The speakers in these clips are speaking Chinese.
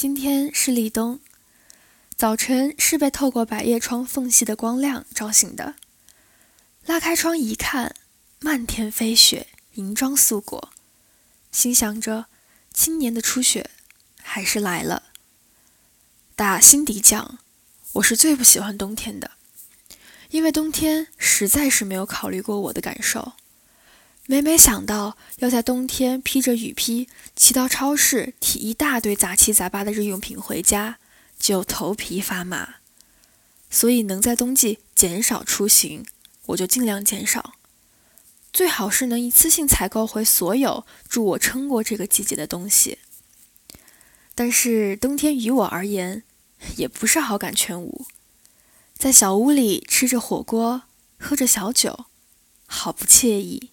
今天是立冬，早晨是被透过百叶窗缝隙的光亮照醒的。拉开窗一看，漫天飞雪，银装素裹，心想着今年的初雪还是来了。打心底讲，我是最不喜欢冬天的，因为冬天实在是没有考虑过我的感受。每每想到要在冬天披着雨披，骑到超市提一大堆杂七杂八的日用品回家，就头皮发麻。所以能在冬季减少出行，我就尽量减少。最好是能一次性采购回所有助我撑过这个季节的东西。但是冬天于我而言，也不是好感全无。在小屋里吃着火锅，喝着小酒，好不惬意。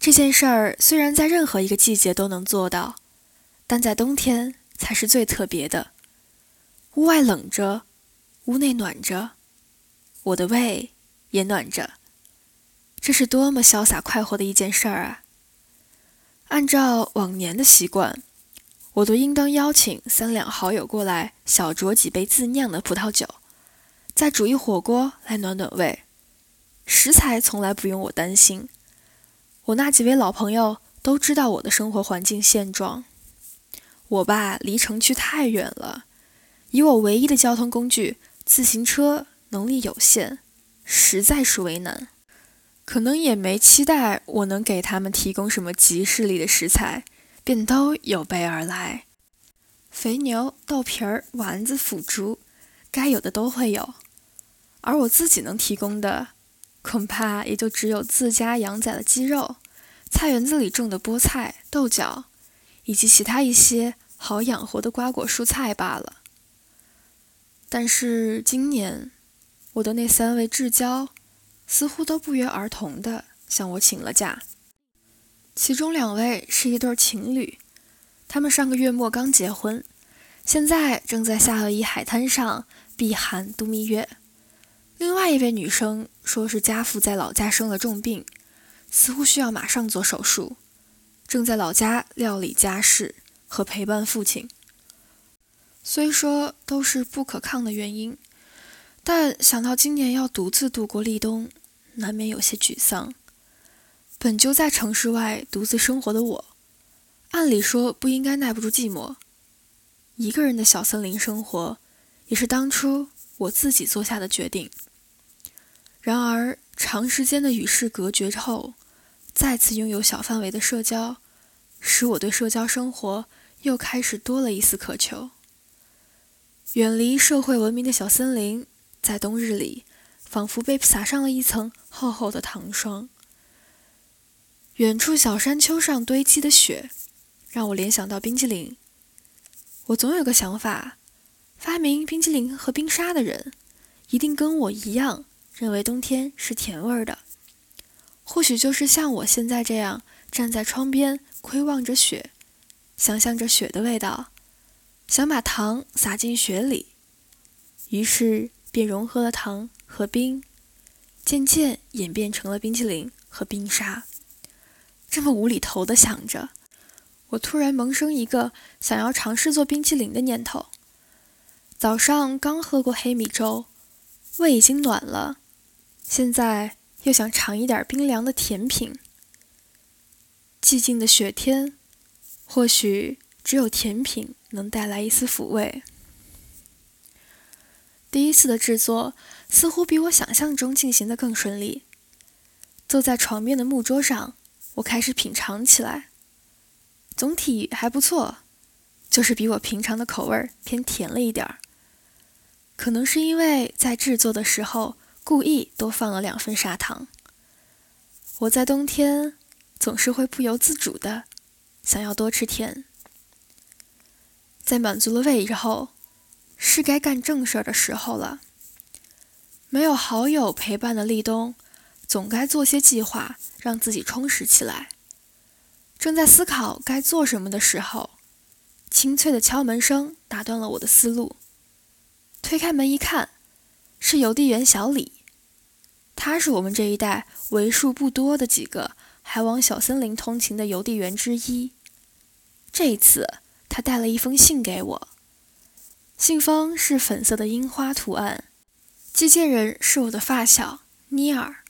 这件事儿虽然在任何一个季节都能做到，但在冬天才是最特别的。屋外冷着，屋内暖着，我的胃也暖着，这是多么潇洒快活的一件事儿啊！按照往年的习惯，我都应当邀请三两好友过来，小酌几杯自酿的葡萄酒，再煮一火锅来暖暖胃，食材从来不用我担心。我那几位老朋友都知道我的生活环境现状。我爸离城区太远了，以我唯一的交通工具自行车能力有限，实在是为难。可能也没期待我能给他们提供什么集市里的食材，便都有备而来。肥牛、豆皮儿、丸子、腐竹，该有的都会有。而我自己能提供的。恐怕也就只有自家养宰的鸡肉、菜园子里种的菠菜、豆角，以及其他一些好养活的瓜果蔬菜罢了。但是今年，我的那三位至交似乎都不约而同地向我请了假。其中两位是一对情侣，他们上个月末刚结婚，现在正在夏威夷海滩上避寒度蜜月。另外一位女生说是家父在老家生了重病，似乎需要马上做手术，正在老家料理家事和陪伴父亲。虽说都是不可抗的原因，但想到今年要独自度过立冬，难免有些沮丧。本就在城市外独自生活的我，按理说不应该耐不住寂寞。一个人的小森林生活，也是当初我自己做下的决定。然而，长时间的与世隔绝后，再次拥有小范围的社交，使我对社交生活又开始多了一丝渴求。远离社会文明的小森林，在冬日里，仿佛被撒上了一层厚厚的糖霜。远处小山丘上堆积的雪，让我联想到冰淇淋。我总有个想法：发明冰淇淋和冰沙的人，一定跟我一样。认为冬天是甜味儿的，或许就是像我现在这样站在窗边窥望着雪，想象着雪的味道，想把糖撒进雪里，于是便融合了糖和冰，渐渐演变成了冰淇淋和冰沙。这么无厘头的想着，我突然萌生一个想要尝试做冰淇淋的念头。早上刚喝过黑米粥，胃已经暖了。现在又想尝一点冰凉的甜品。寂静的雪天，或许只有甜品能带来一丝抚慰。第一次的制作似乎比我想象中进行的更顺利。坐在床边的木桌上，我开始品尝起来。总体还不错，就是比我平常的口味偏甜了一点儿。可能是因为在制作的时候。故意多放了两份砂糖。我在冬天总是会不由自主的想要多吃甜。在满足了胃之后，是该干正事儿的时候了。没有好友陪伴的立冬，总该做些计划，让自己充实起来。正在思考该做什么的时候，清脆的敲门声打断了我的思路。推开门一看，是邮递员小李。他是我们这一代为数不多的几个还往小森林通勤的邮递员之一。这一次，他带了一封信给我。信封是粉色的樱花图案，寄件人是我的发小尼尔。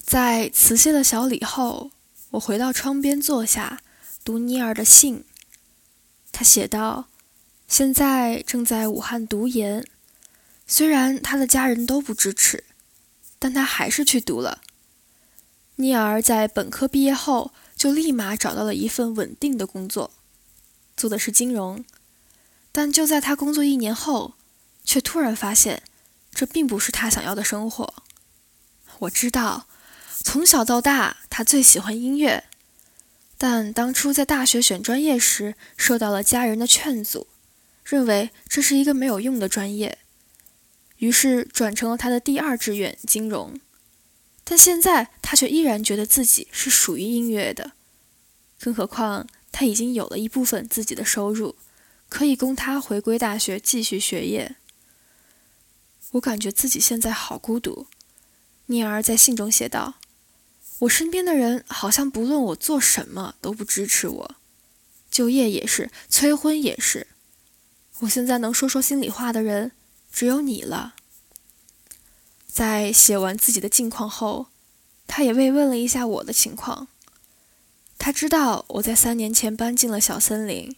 在辞谢了小李后，我回到窗边坐下，读尼尔的信。他写道：“现在正在武汉读研，虽然他的家人都不支持，但他还是去读了。尼尔在本科毕业后就立马找到了一份稳定的工作，做的是金融。但就在他工作一年后，却突然发现，这并不是他想要的生活。我知道。”从小到大，他最喜欢音乐，但当初在大学选专业时，受到了家人的劝阻，认为这是一个没有用的专业，于是转成了他的第二志愿——金融。但现在他却依然觉得自己是属于音乐的，更何况他已经有了一部分自己的收入，可以供他回归大学继续学业。我感觉自己现在好孤独，聂儿在信中写道。我身边的人好像不论我做什么都不支持我，就业也是，催婚也是。我现在能说说心里话的人只有你了。在写完自己的近况后，他也慰问了一下我的情况。他知道我在三年前搬进了小森林，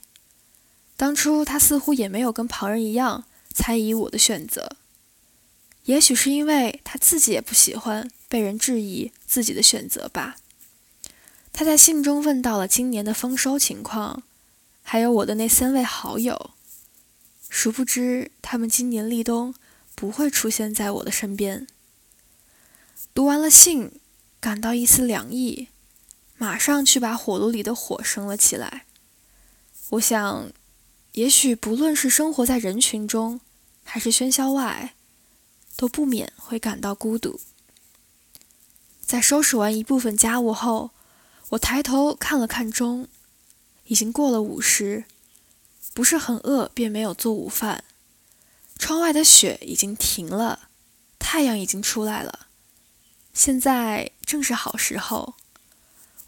当初他似乎也没有跟旁人一样猜疑我的选择。也许是因为他自己也不喜欢被人质疑自己的选择吧。他在信中问到了今年的丰收情况，还有我的那三位好友。殊不知，他们今年立冬不会出现在我的身边。读完了信，感到一丝凉意，马上去把火炉里的火生了起来。我想，也许不论是生活在人群中，还是喧嚣外。都不免会感到孤独。在收拾完一部分家务后，我抬头看了看钟，已经过了午时，不是很饿，便没有做午饭。窗外的雪已经停了，太阳已经出来了，现在正是好时候。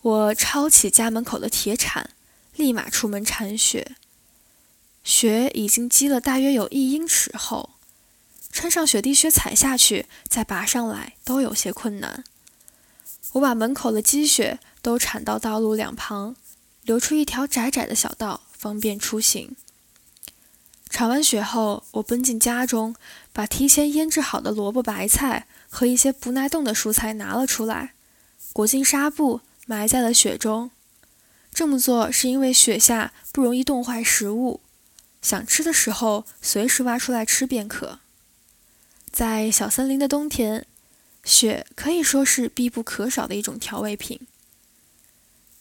我抄起家门口的铁铲，立马出门铲雪。雪已经积了大约有一英尺厚。穿上雪地靴踩下去，再拔上来都有些困难。我把门口的积雪都铲到道路两旁，留出一条窄窄的小道，方便出行。铲完雪后，我奔进家中，把提前腌制好的萝卜白菜和一些不耐冻的蔬菜拿了出来，裹进纱布，埋在了雪中。这么做是因为雪下不容易冻坏食物，想吃的时候随时挖出来吃便可。在小森林的冬天，雪可以说是必不可少的一种调味品。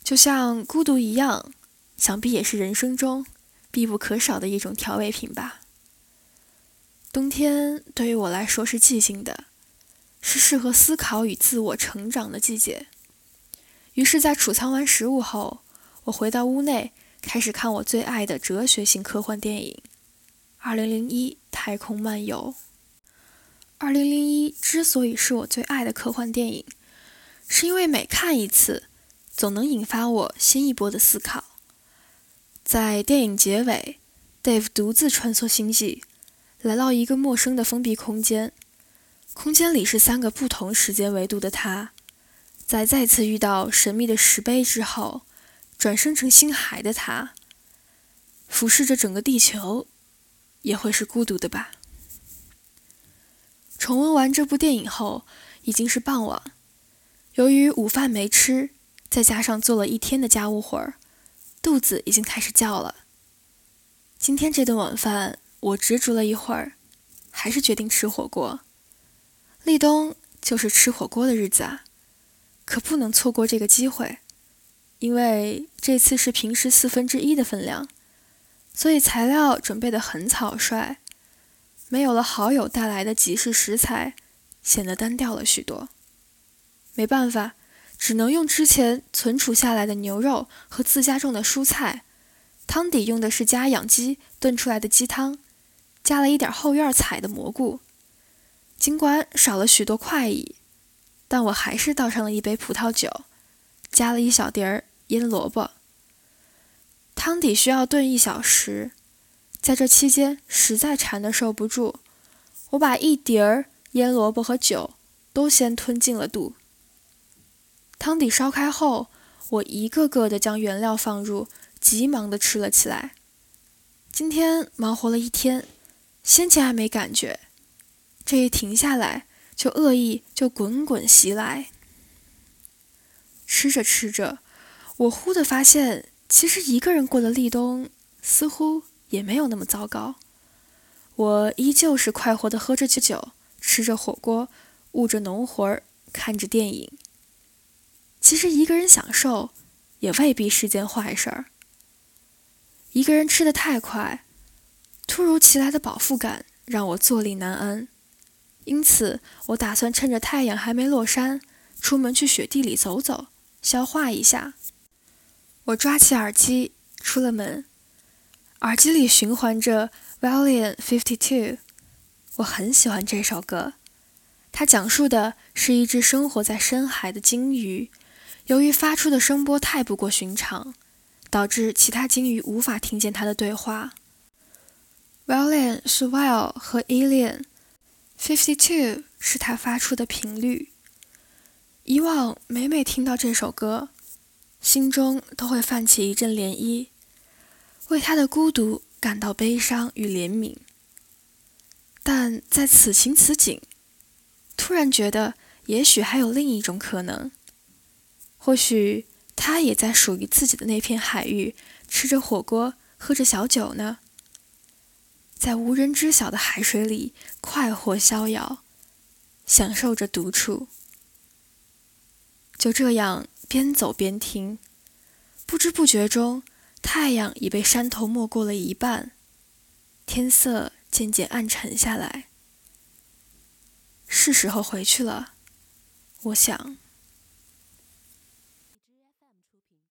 就像孤独一样，想必也是人生中必不可少的一种调味品吧。冬天对于我来说是寂静的，是适合思考与自我成长的季节。于是，在储藏完食物后，我回到屋内，开始看我最爱的哲学性科幻电影《二零零一太空漫游》。二零零一之所以是我最爱的科幻电影，是因为每看一次，总能引发我新一波的思考。在电影结尾，Dave 独自穿梭星际，来到一个陌生的封闭空间。空间里是三个不同时间维度的他，在再次遇到神秘的石碑之后，转生成星海的他，俯视着整个地球，也会是孤独的吧。重温完这部电影后，已经是傍晚。由于午饭没吃，再加上做了一天的家务活儿，肚子已经开始叫了。今天这顿晚饭，我执着了一会儿，还是决定吃火锅。立冬就是吃火锅的日子啊，可不能错过这个机会。因为这次是平时四分之一的分量，所以材料准备的很草率。没有了好友带来的即食食材，显得单调了许多。没办法，只能用之前存储下来的牛肉和自家种的蔬菜。汤底用的是家养鸡炖出来的鸡汤，加了一点后院采的蘑菇。尽管少了许多快意，但我还是倒上了一杯葡萄酒，加了一小碟儿腌萝卜。汤底需要炖一小时，在这期间实在馋得受不住，我把一碟儿腌萝卜和酒都先吞进了肚。汤底烧开后，我一个个的将原料放入，急忙的吃了起来。今天忙活了一天，先前还没感觉，这一停下来，就恶意就滚滚袭来。吃着吃着，我忽的发现，其实一个人过的立冬似乎也没有那么糟糕。我依旧是快活的喝着酒，吃着火锅，务着农活儿，看着电影。其实一个人享受，也未必是件坏事儿。一个人吃的太快，突如其来的饱腹感让我坐立难安，因此我打算趁着太阳还没落山，出门去雪地里走走。消化一下。我抓起耳机，出了门。耳机里循环着《Valiant Fifty Two》，我很喜欢这首歌。它讲述的是一只生活在深海的鲸鱼，由于发出的声波太不过寻常，导致其他鲸鱼无法听见它的对话。Valiant 是 Whale 和 Alien，Fifty Two 是它发出的频率。以往每每听到这首歌，心中都会泛起一阵涟漪，为他的孤独感到悲伤与怜悯。但在此情此景，突然觉得也许还有另一种可能，或许他也在属于自己的那片海域，吃着火锅，喝着小酒呢，在无人知晓的海水里快活逍遥，享受着独处。就这样边走边听，不知不觉中，太阳已被山头没过了一半，天色渐渐暗沉下来。是时候回去了，我想。